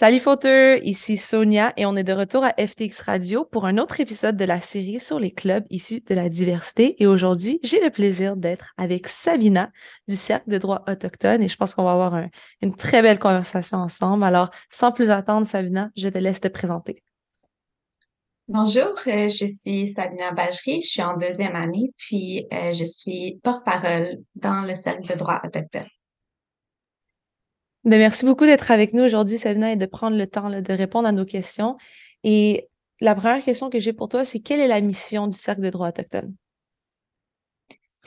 Salut fauteurs, ici Sonia et on est de retour à FTX Radio pour un autre épisode de la série sur les clubs issus de la diversité. Et aujourd'hui, j'ai le plaisir d'être avec Sabina du Cercle de droit autochtone et je pense qu'on va avoir une très belle conversation ensemble. Alors, sans plus attendre, Sabina, je te laisse te présenter. Bonjour, euh, je suis Sabina Bagery, je suis en deuxième année, puis euh, je suis porte-parole dans le Cercle de droit autochtone. Ben, merci beaucoup d'être avec nous aujourd'hui, Sabina, et de prendre le temps de répondre à nos questions. Et la première question que j'ai pour toi, c'est quelle est la mission du Cercle de droit autochtone?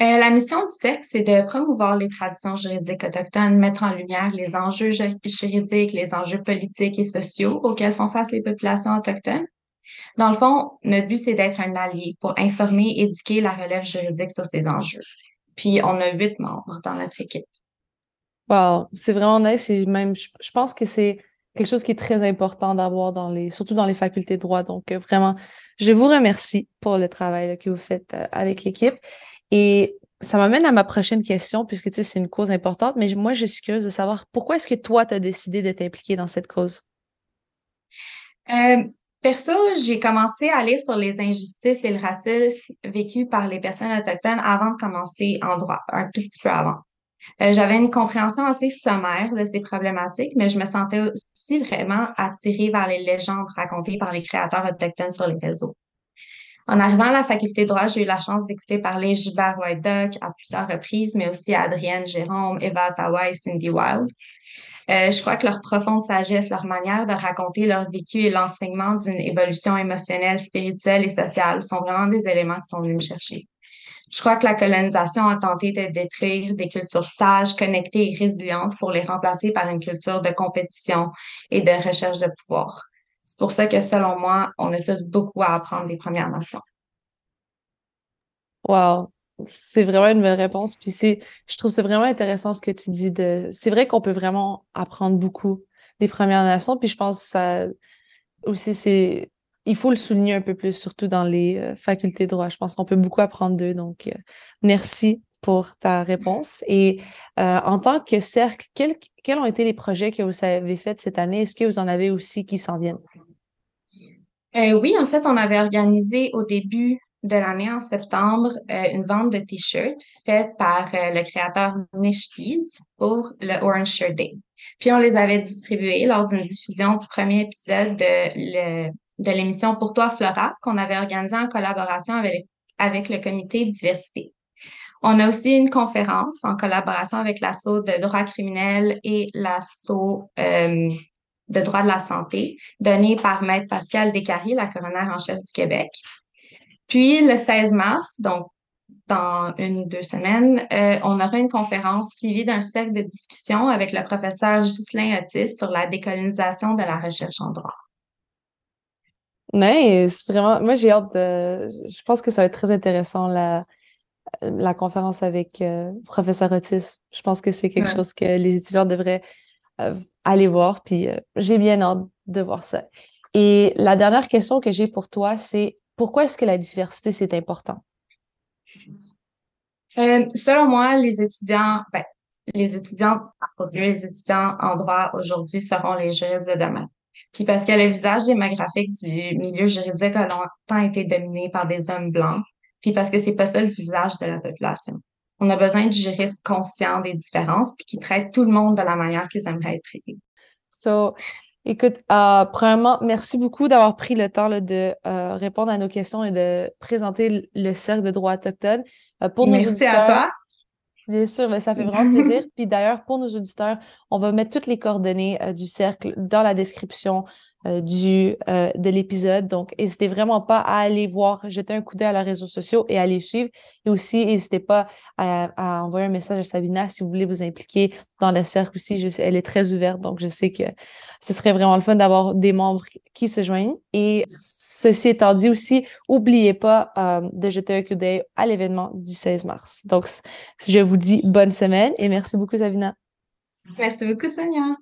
Euh, la mission du cercle, c'est de promouvoir les traditions juridiques autochtones, mettre en lumière les enjeux juridiques, les enjeux politiques et sociaux auxquels font face les populations autochtones. Dans le fond, notre but, c'est d'être un allié pour informer, éduquer la relève juridique sur ces enjeux. Puis, on a huit membres dans notre équipe. C'est vraiment nice et même, je, pense que c'est quelque chose qui est très important d'avoir dans les, surtout dans les facultés de droit. Donc, euh, vraiment, je vous remercie pour le travail que vous faites euh, avec l'équipe. Et ça m'amène à ma prochaine question, puisque tu sais, c'est une cause importante, mais moi, je suis curieuse de savoir pourquoi est-ce que toi, tu as décidé de t'impliquer dans cette cause? Euh, perso, j'ai commencé à lire sur les injustices et le racisme vécus par les personnes autochtones avant de commencer en droit, un tout petit peu avant. Euh, j'avais une compréhension assez sommaire de ces problématiques, mais je me sentais aussi vraiment attirée vers les légendes racontées par les créateurs autochtones sur les réseaux. En arrivant à la faculté de droit, j'ai eu la chance d'écouter parler Gilbert White Duck à plusieurs reprises, mais aussi Adrienne Jérôme, Eva Ottawa et Cindy Wild. Euh, je crois que leur profonde sagesse, leur manière de raconter leur vécu et l'enseignement d'une évolution émotionnelle, spirituelle et sociale sont vraiment des éléments qui sont venus me chercher. Je crois que la colonisation a tenté de détruire des cultures sages, connectées et résilientes pour les remplacer par une culture de compétition et de recherche de pouvoir. C'est pour ça que, selon moi, on a tous beaucoup à apprendre des Premières Nations. Wow, c'est vraiment une belle réponse. Puis c'est, je trouve c'est vraiment intéressant ce que tu dis de. C'est vrai qu'on peut vraiment apprendre beaucoup des Premières Nations. Puis je pense que ça aussi c'est il faut le souligner un peu plus, surtout dans les euh, facultés de droit. Je pense qu'on peut beaucoup apprendre d'eux. Donc, euh, merci pour ta réponse. Et euh, en tant que cercle, quels, ont été les projets que vous avez faits cette année? Est-ce que vous en avez aussi qui s'en viennent? oui, en fait, on avait organisé au début de l'année, en septembre, une vente de t-shirts faite par le créateur Nish pour le Orange Shirt Day. Puis on les avait distribués lors d'une diffusion du premier épisode de le de l'émission Pour toi, Flora, qu'on avait organisée en collaboration avec, le comité diversité. On a aussi une conférence en collaboration avec l'assaut de droit criminel et l'assaut euh, de droit de la santé, donnée par Maître Pascal Descaries, la coroner en chef du Québec. Puis le 16 mars, donc dans une ou deux semaines, euh, on aura une conférence suivie d'un cercle de discussion avec le professeur Ghislain Otis sur la décolonisation de la recherche en droit. Nice, vraiment. Moi, j'ai hâte de. Je pense que ça va être très intéressant la, la conférence avec euh, professeur Otis. Je pense que c'est quelque chose que les étudiants devraient euh, aller voir. Puis euh, j'ai bien hâte de voir ça. Et la dernière question que j'ai pour toi, c'est pourquoi est-ce que la diversité c'est important? selon moi, les étudiants, ben, les étudiants, les étudiants en droit aujourd'hui seront les juristes de demain. Puis parce que le visage démographique du milieu juridique a longtemps été dominé par des hommes blancs, puis parce que c'est pas ça le visage de la population. On a besoin de juristes conscients des différences, puis qui traitent tout le monde de la manière qu'ils aimeraient être traités. So, écoute, euh, premièrement, merci beaucoup d'avoir pris le temps là, de euh, répondre à nos questions et de présenter le cercle de droit autochtone. Euh, pour merci à toi. Bien sûr, mais ça fait vraiment plaisir. Puis d'ailleurs, pour nos auditeurs, on va mettre toutes les coordonnées euh, du cercle dans la description euh, du, euh, de l'épisode. Donc, n'hésitez vraiment pas à aller voir, jeter un coup d'œil à leurs réseaux sociaux et à les suivre. Et aussi, n'hésitez pas à, envoyer un message à Sabina si vous voulez vous impliquer dans le cercle aussi. Je elle est très ouverte, donc je sais que ce serait vraiment le fun d'avoir des membres qui se joignent. Et ceci étant dit aussi, n'oubliez pas euh, de jeter un coup d'œil à l'événement du 16 mars. Donc, je vous dis bonne semaine et merci beaucoup, Sabina. Merci beaucoup, Sonia.